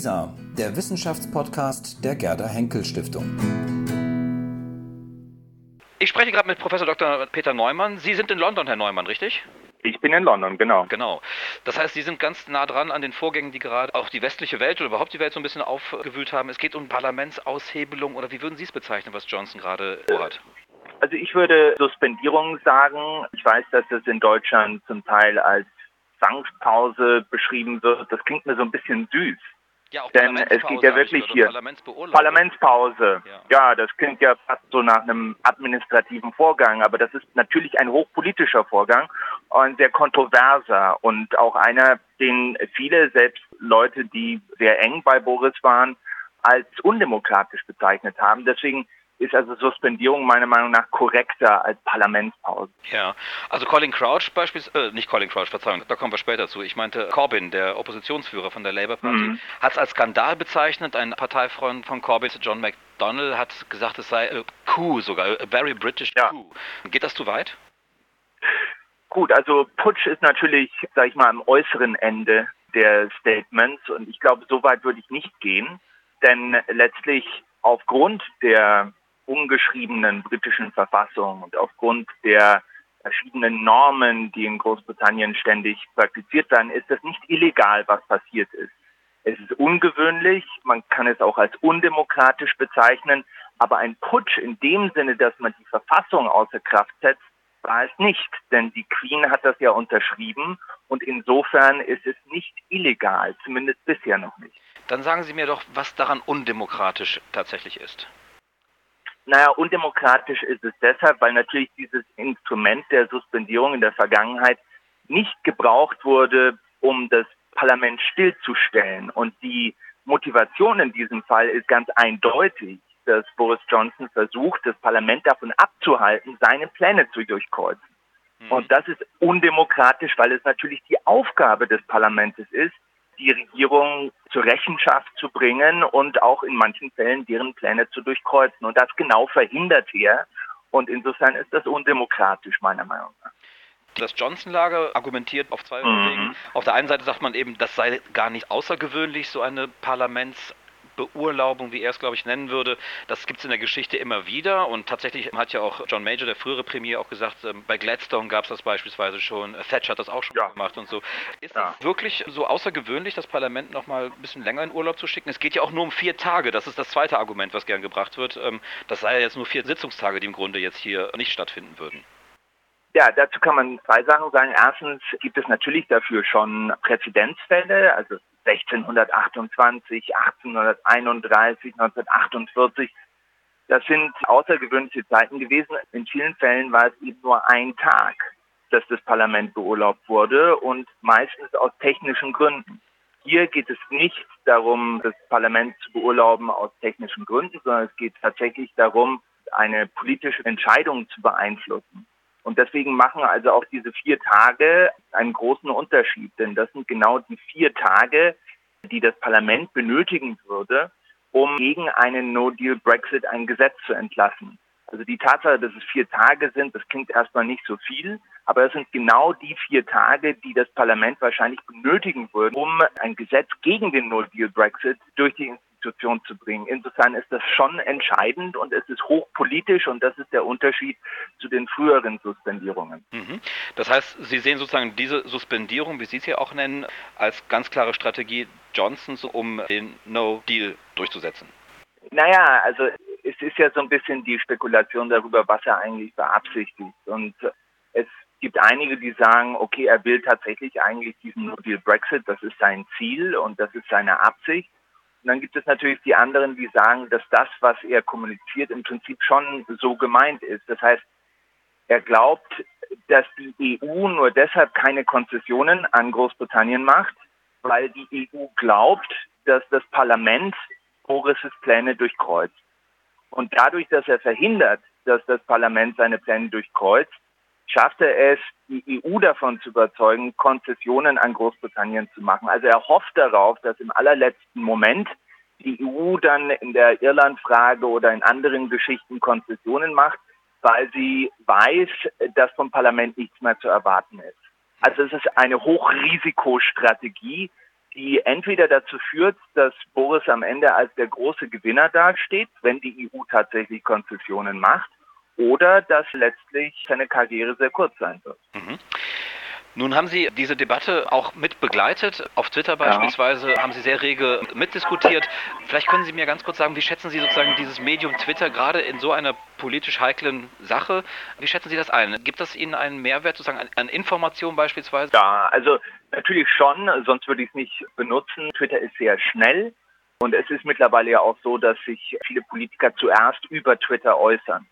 WISA, der Wissenschaftspodcast der Gerda Henkel Stiftung. Ich spreche gerade mit Professor Dr. Peter Neumann. Sie sind in London, Herr Neumann, richtig? Ich bin in London, genau. Genau. Das heißt, Sie sind ganz nah dran an den Vorgängen, die gerade auch die westliche Welt oder überhaupt die Welt so ein bisschen aufgewühlt haben. Es geht um Parlamentsaushebelung oder wie würden Sie es bezeichnen, was Johnson gerade vorhat? Also ich würde Suspendierung sagen. Ich weiß, dass es in Deutschland zum Teil als Zwangspause beschrieben wird. Das klingt mir so ein bisschen süß. Ja, auch Denn es geht ja wirklich hier. Parlamentspause. Ja. ja, das klingt ja fast so nach einem administrativen Vorgang, aber das ist natürlich ein hochpolitischer Vorgang und sehr kontroverser und auch einer, den viele, selbst Leute, die sehr eng bei Boris waren, als undemokratisch bezeichnet haben. Deswegen ist also Suspendierung meiner Meinung nach korrekter als Parlamentspause. Ja, also Colin Crouch beispielsweise, äh, nicht Colin Crouch, Verzeihung, da kommen wir später zu. Ich meinte Corbyn, der Oppositionsführer von der Labour Party, mhm. hat es als Skandal bezeichnet. Ein Parteifreund von Corbyn, John McDonnell, hat gesagt, es sei a coup sogar, a very British ja. coup. Geht das zu weit? Gut, also Putsch ist natürlich, sag ich mal, am äußeren Ende der Statements und ich glaube, so weit würde ich nicht gehen, denn letztlich aufgrund der ungeschriebenen britischen Verfassung und aufgrund der verschiedenen Normen, die in Großbritannien ständig praktiziert werden, ist es nicht illegal, was passiert ist. Es ist ungewöhnlich, man kann es auch als undemokratisch bezeichnen, aber ein Putsch in dem Sinne, dass man die Verfassung außer Kraft setzt, war es nicht, denn die Queen hat das ja unterschrieben und insofern ist es nicht illegal, zumindest bisher noch nicht. Dann sagen Sie mir doch, was daran undemokratisch tatsächlich ist. Naja, undemokratisch ist es deshalb, weil natürlich dieses Instrument der Suspendierung in der Vergangenheit nicht gebraucht wurde, um das Parlament stillzustellen. Und die Motivation in diesem Fall ist ganz eindeutig, dass Boris Johnson versucht, das Parlament davon abzuhalten, seine Pläne zu durchkreuzen. Mhm. Und das ist undemokratisch, weil es natürlich die Aufgabe des Parlaments ist, die Regierung zur Rechenschaft zu bringen und auch in manchen Fällen deren Pläne zu durchkreuzen. Und das genau verhindert er. Und insofern ist das undemokratisch, meiner Meinung nach. Das Johnson-Lager argumentiert auf zwei mhm. Wegen. Auf der einen Seite sagt man eben, das sei gar nicht außergewöhnlich, so eine Parlaments- Beurlaubung, wie er es, glaube ich, nennen würde. Das gibt es in der Geschichte immer wieder und tatsächlich hat ja auch John Major, der frühere Premier, auch gesagt, ähm, bei Gladstone gab es das beispielsweise schon, Thatcher hat das auch schon ja. gemacht und so. Ist ja. es wirklich so außergewöhnlich, das Parlament noch mal ein bisschen länger in Urlaub zu schicken? Es geht ja auch nur um vier Tage, das ist das zweite Argument, was gern gebracht wird. Ähm, das sei ja jetzt nur vier Sitzungstage, die im Grunde jetzt hier nicht stattfinden würden. Ja, dazu kann man zwei Sachen sagen. Erstens gibt es natürlich dafür schon Präzedenzfälle, also 1628, 1831, 1948. Das sind außergewöhnliche Zeiten gewesen. In vielen Fällen war es eben nur ein Tag, dass das Parlament beurlaubt wurde und meistens aus technischen Gründen. Hier geht es nicht darum, das Parlament zu beurlauben aus technischen Gründen, sondern es geht tatsächlich darum, eine politische Entscheidung zu beeinflussen. Und deswegen machen also auch diese vier Tage einen großen Unterschied, denn das sind genau die vier Tage, die das Parlament benötigen würde, um gegen einen No-Deal-Brexit ein Gesetz zu entlassen. Also die Tatsache, dass es vier Tage sind, das klingt erstmal nicht so viel, aber es sind genau die vier Tage, die das Parlament wahrscheinlich benötigen würde, um ein Gesetz gegen den No-Deal-Brexit durch die Institution zu bringen. Insofern ist das schon entscheidend und es ist hochpolitisch und das ist der Unterschied zu den früheren Suspendierungen. Mhm. Das heißt, Sie sehen sozusagen diese Suspendierung, wie Sie es hier auch nennen, als ganz klare Strategie Johnsons, um den No-Deal durchzusetzen. Naja, also es ist ja so ein bisschen die Spekulation darüber, was er eigentlich beabsichtigt. Und es gibt einige, die sagen, okay, er will tatsächlich eigentlich diesen No-Deal-Brexit, das ist sein Ziel und das ist seine Absicht. Und dann gibt es natürlich die anderen, die sagen, dass das, was er kommuniziert, im Prinzip schon so gemeint ist. Das heißt, er glaubt, dass die EU nur deshalb keine Konzessionen an Großbritannien macht, weil die EU glaubt, dass das Parlament Boris' Pläne durchkreuzt. Und dadurch, dass er verhindert, dass das Parlament seine Pläne durchkreuzt, schafft er es, die EU davon zu überzeugen, Konzessionen an Großbritannien zu machen. Also er hofft darauf, dass im allerletzten Moment die EU dann in der Irlandfrage oder in anderen Geschichten Konzessionen macht, weil sie weiß, dass vom Parlament nichts mehr zu erwarten ist. Also es ist eine Hochrisikostrategie, die entweder dazu führt, dass Boris am Ende als der große Gewinner dasteht, wenn die EU tatsächlich Konzessionen macht, oder dass letztlich seine Karriere sehr kurz sein wird. Mhm. Nun haben Sie diese Debatte auch mit begleitet. Auf Twitter beispielsweise ja. haben Sie sehr rege mitdiskutiert. Vielleicht können Sie mir ganz kurz sagen, wie schätzen Sie sozusagen dieses Medium Twitter gerade in so einer politisch heiklen Sache? Wie schätzen Sie das ein? Gibt das Ihnen einen Mehrwert sozusagen an, Informationen beispielsweise? Ja, also natürlich schon, sonst würde ich es nicht benutzen. Twitter ist sehr schnell. Und es ist mittlerweile ja auch so, dass sich viele Politiker zuerst über Twitter äußern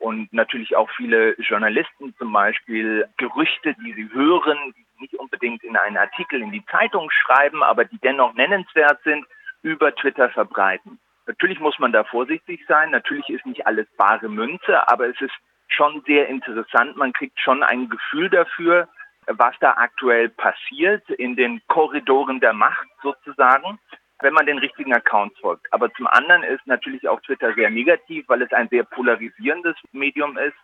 und natürlich auch viele Journalisten zum Beispiel Gerüchte, die sie hören, die nicht unbedingt in einen Artikel in die Zeitung schreiben, aber die dennoch nennenswert sind, über Twitter verbreiten. Natürlich muss man da vorsichtig sein. Natürlich ist nicht alles bare Münze, aber es ist schon sehr interessant. Man kriegt schon ein Gefühl dafür, was da aktuell passiert in den Korridoren der Macht sozusagen wenn man den richtigen Accounts folgt. Aber zum anderen ist natürlich auch Twitter sehr negativ, weil es ein sehr polarisierendes Medium ist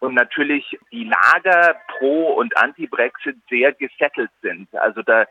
und natürlich die Lager pro und anti-Brexit sehr gesettelt sind. Also da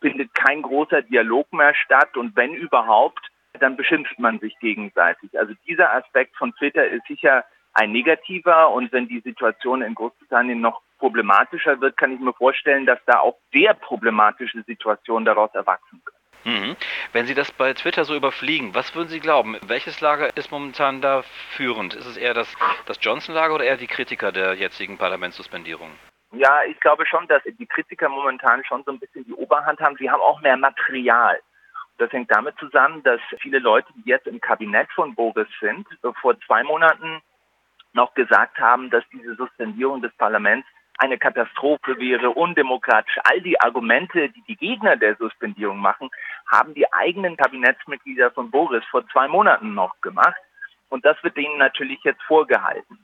findet kein großer Dialog mehr statt und wenn überhaupt, dann beschimpft man sich gegenseitig. Also dieser Aspekt von Twitter ist sicher ein negativer und wenn die Situation in Großbritannien noch problematischer wird, kann ich mir vorstellen, dass da auch sehr problematische Situationen daraus erwachsen können. Mhm. Wenn Sie das bei Twitter so überfliegen, was würden Sie glauben? Welches Lager ist momentan da führend? Ist es eher das, das Johnson-Lager oder eher die Kritiker der jetzigen Parlamentssuspendierung? Ja, ich glaube schon, dass die Kritiker momentan schon so ein bisschen die Oberhand haben. Sie haben auch mehr Material. Das hängt damit zusammen, dass viele Leute, die jetzt im Kabinett von Boris sind, vor zwei Monaten noch gesagt haben, dass diese Suspendierung des Parlaments eine Katastrophe wäre, undemokratisch. All die Argumente, die die Gegner der Suspendierung machen, haben die eigenen Kabinettsmitglieder von Boris vor zwei Monaten noch gemacht. Und das wird ihnen natürlich jetzt vorgehalten,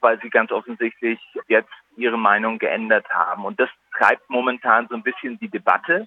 weil sie ganz offensichtlich jetzt ihre Meinung geändert haben. Und das treibt momentan so ein bisschen die Debatte.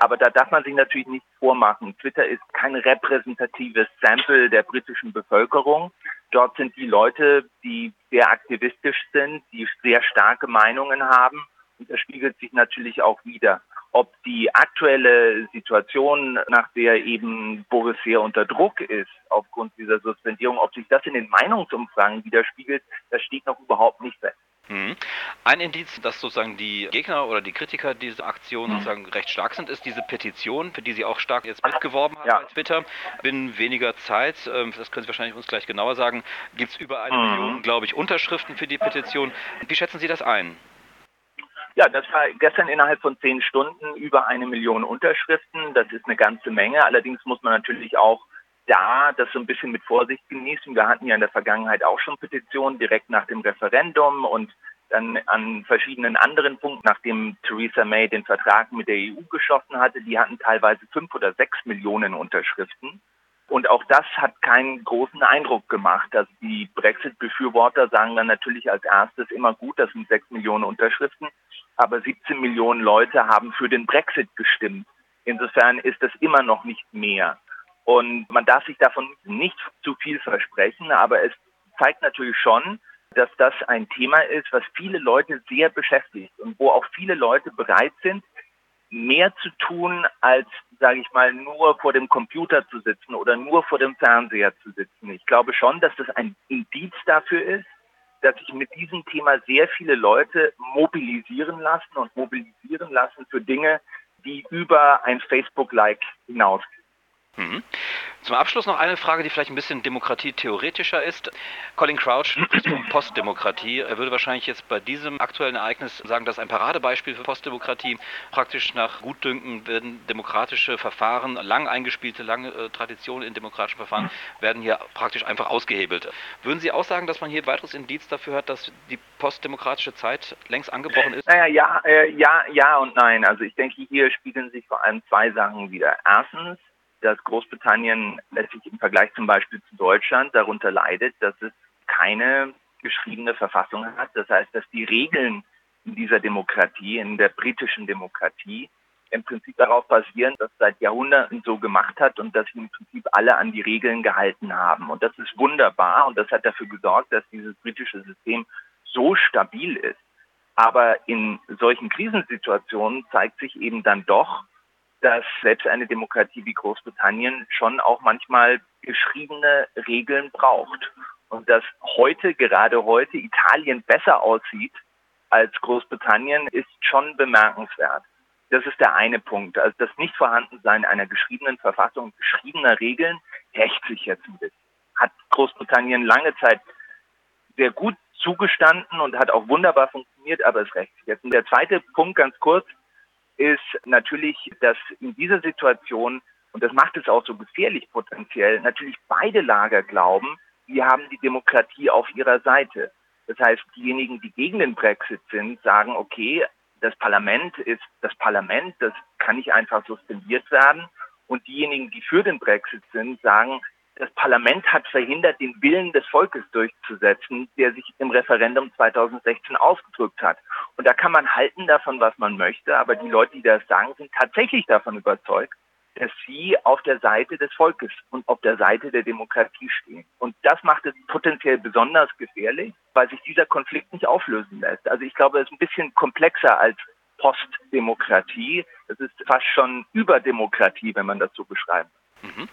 Aber da darf man sich natürlich nichts vormachen. Twitter ist kein repräsentatives Sample der britischen Bevölkerung. Dort sind die Leute, die sehr aktivistisch sind, die sehr starke Meinungen haben. Und das spiegelt sich natürlich auch wieder. Ob die aktuelle Situation, nach der eben Boris sehr unter Druck ist, aufgrund dieser Suspendierung, ob sich das in den Meinungsumfragen widerspiegelt, das steht noch überhaupt nicht fest. Mhm. Ein Indiz, dass sozusagen die Gegner oder die Kritiker dieser Aktion mhm. sozusagen recht stark sind, ist diese Petition, für die Sie auch stark jetzt mitgeworben haben ja. bei Twitter. Binnen weniger Zeit, ähm, das können Sie wahrscheinlich uns gleich genauer sagen, gibt es über eine mhm. Million, glaube ich, Unterschriften für die Petition. Wie schätzen Sie das ein? Ja, das war gestern innerhalb von zehn Stunden über eine Million Unterschriften. Das ist eine ganze Menge. Allerdings muss man natürlich auch da das so ein bisschen mit Vorsicht genießen. Wir hatten ja in der Vergangenheit auch schon Petitionen direkt nach dem Referendum und dann an verschiedenen anderen Punkten, nachdem Theresa May den Vertrag mit der EU geschlossen hatte, die hatten teilweise fünf oder sechs Millionen Unterschriften. Und auch das hat keinen großen Eindruck gemacht. Also die Brexit-Befürworter sagen dann natürlich als erstes immer gut, das sind sechs Millionen Unterschriften, aber 17 Millionen Leute haben für den Brexit gestimmt. Insofern ist das immer noch nicht mehr. Und man darf sich davon nicht zu viel versprechen, aber es zeigt natürlich schon, dass das ein Thema ist, was viele Leute sehr beschäftigt und wo auch viele Leute bereit sind, mehr zu tun, als, sage ich mal, nur vor dem Computer zu sitzen oder nur vor dem Fernseher zu sitzen. Ich glaube schon, dass das ein Indiz dafür ist, dass sich mit diesem Thema sehr viele Leute mobilisieren lassen und mobilisieren lassen für Dinge, die über ein Facebook-Like hinausgehen. Mhm. Zum Abschluss noch eine Frage, die vielleicht ein bisschen demokratietheoretischer ist. Colin Crouch spricht von Postdemokratie. Er würde wahrscheinlich jetzt bei diesem aktuellen Ereignis sagen, dass ein Paradebeispiel für Postdemokratie praktisch nach Gutdünken werden demokratische Verfahren, lang eingespielte, lange äh, Traditionen in demokratischen Verfahren, werden hier praktisch einfach ausgehebelt. Würden Sie auch sagen, dass man hier weiteres Indiz dafür hat, dass die postdemokratische Zeit längst angebrochen ist? Naja, ja, äh, ja, ja und nein. Also ich denke, hier spiegeln sich vor allem zwei Sachen wieder. Erstens, dass Großbritannien letztlich im Vergleich zum Beispiel zu Deutschland darunter leidet, dass es keine geschriebene Verfassung hat. Das heißt, dass die Regeln in dieser Demokratie, in der britischen Demokratie, im Prinzip darauf basieren, dass seit Jahrhunderten so gemacht hat und dass im Prinzip alle an die Regeln gehalten haben. Und das ist wunderbar und das hat dafür gesorgt, dass dieses britische System so stabil ist. Aber in solchen Krisensituationen zeigt sich eben dann doch, dass selbst eine Demokratie wie Großbritannien schon auch manchmal geschriebene Regeln braucht. Und dass heute, gerade heute, Italien besser aussieht als Großbritannien, ist schon bemerkenswert. Das ist der eine Punkt. Also das Nichtvorhandensein einer geschriebenen Verfassung, geschriebener Regeln, rächt sich jetzt ein bisschen. Hat Großbritannien lange Zeit sehr gut zugestanden und hat auch wunderbar funktioniert, aber es rächt sich jetzt. Und der zweite Punkt ganz kurz ist natürlich, dass in dieser Situation, und das macht es auch so gefährlich potenziell, natürlich beide Lager glauben, wir haben die Demokratie auf ihrer Seite. Das heißt, diejenigen, die gegen den Brexit sind, sagen, okay, das Parlament ist das Parlament, das kann nicht einfach suspendiert werden. Und diejenigen, die für den Brexit sind, sagen, das Parlament hat verhindert, den Willen des Volkes durchzusetzen, der sich im Referendum 2016 ausgedrückt hat. Und da kann man halten davon, was man möchte, aber die Leute, die das sagen, sind tatsächlich davon überzeugt, dass sie auf der Seite des Volkes und auf der Seite der Demokratie stehen. Und das macht es potenziell besonders gefährlich, weil sich dieser Konflikt nicht auflösen lässt. Also ich glaube, es ist ein bisschen komplexer als Postdemokratie. Es ist fast schon Überdemokratie, wenn man das so beschreibt. Mhm.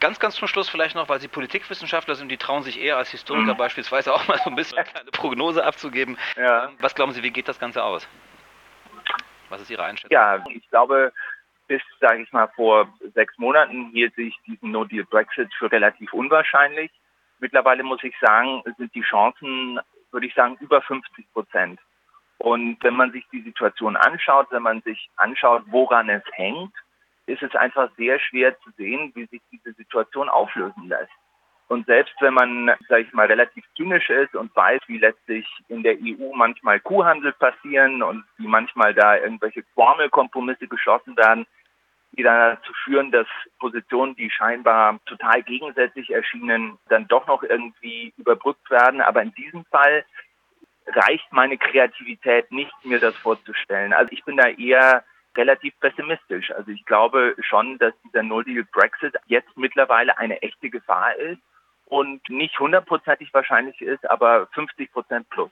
Ganz, ganz zum Schluss vielleicht noch, weil Sie Politikwissenschaftler sind, die trauen sich eher als Historiker mhm. beispielsweise auch mal so ein bisschen eine kleine Prognose abzugeben. Ja. Ähm, was glauben Sie, wie geht das Ganze aus? Was ist Ihre Einschätzung? Ja, ich glaube, bis, sage ich mal, vor sechs Monaten hielt sich diesen No-Deal-Brexit für relativ unwahrscheinlich. Mittlerweile muss ich sagen, sind die Chancen, würde ich sagen, über 50 Prozent. Und wenn man sich die Situation anschaut, wenn man sich anschaut, woran es hängt, ist es einfach sehr schwer zu sehen, wie sich diese Situation auflösen lässt. Und selbst wenn man, sage ich mal, relativ zynisch ist und weiß, wie letztlich in der EU manchmal Kuhhandel passieren und wie manchmal da irgendwelche Formelkompromisse geschlossen werden, die dann dazu führen, dass Positionen, die scheinbar total gegensätzlich erschienen, dann doch noch irgendwie überbrückt werden. Aber in diesem Fall reicht meine Kreativität nicht, mir das vorzustellen. Also ich bin da eher relativ pessimistisch. Also ich glaube schon, dass dieser No-Deal-Brexit jetzt mittlerweile eine echte Gefahr ist und nicht hundertprozentig wahrscheinlich ist, aber 50 Prozent plus.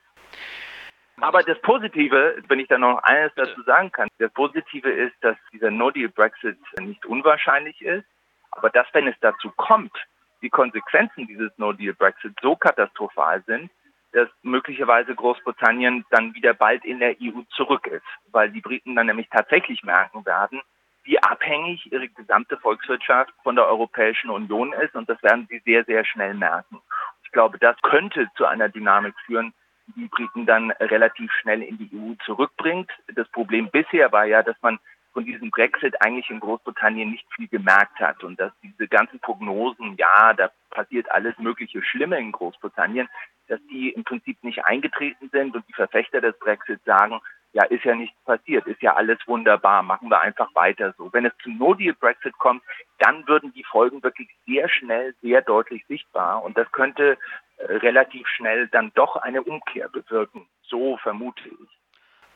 Aber das Positive, wenn ich da noch eines dazu sagen kann, das Positive ist, dass dieser No-Deal-Brexit nicht unwahrscheinlich ist, aber dass, wenn es dazu kommt, die Konsequenzen dieses No-Deal-Brexit so katastrophal sind, dass möglicherweise Großbritannien dann wieder bald in der EU zurück ist, weil die Briten dann nämlich tatsächlich merken werden, wie abhängig ihre gesamte Volkswirtschaft von der Europäischen Union ist und das werden sie sehr, sehr schnell merken. Ich glaube, das könnte zu einer Dynamik führen, die Briten dann relativ schnell in die EU zurückbringt. Das Problem bisher war ja, dass man von diesem Brexit eigentlich in Großbritannien nicht viel gemerkt hat und dass diese ganzen Prognosen, ja, da passiert alles mögliche Schlimme in Großbritannien, dass die im Prinzip nicht eingetreten sind und die Verfechter des Brexit sagen, ja, ist ja nichts passiert, ist ja alles wunderbar, machen wir einfach weiter so. Wenn es zum No-Deal-Brexit kommt, dann würden die Folgen wirklich sehr schnell, sehr deutlich sichtbar und das könnte relativ schnell dann doch eine Umkehr bewirken. So vermute ich.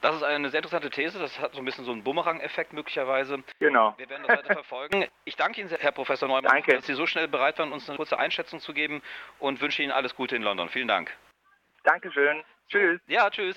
Das ist eine sehr interessante These. Das hat so ein bisschen so einen Bumerang-Effekt möglicherweise. Genau. Wir werden das weiter verfolgen. Ich danke Ihnen, sehr, Herr Professor Neumann, danke. dass Sie so schnell bereit waren, uns eine kurze Einschätzung zu geben und wünsche Ihnen alles Gute in London. Vielen Dank. Dankeschön. Tschüss. Ja, tschüss.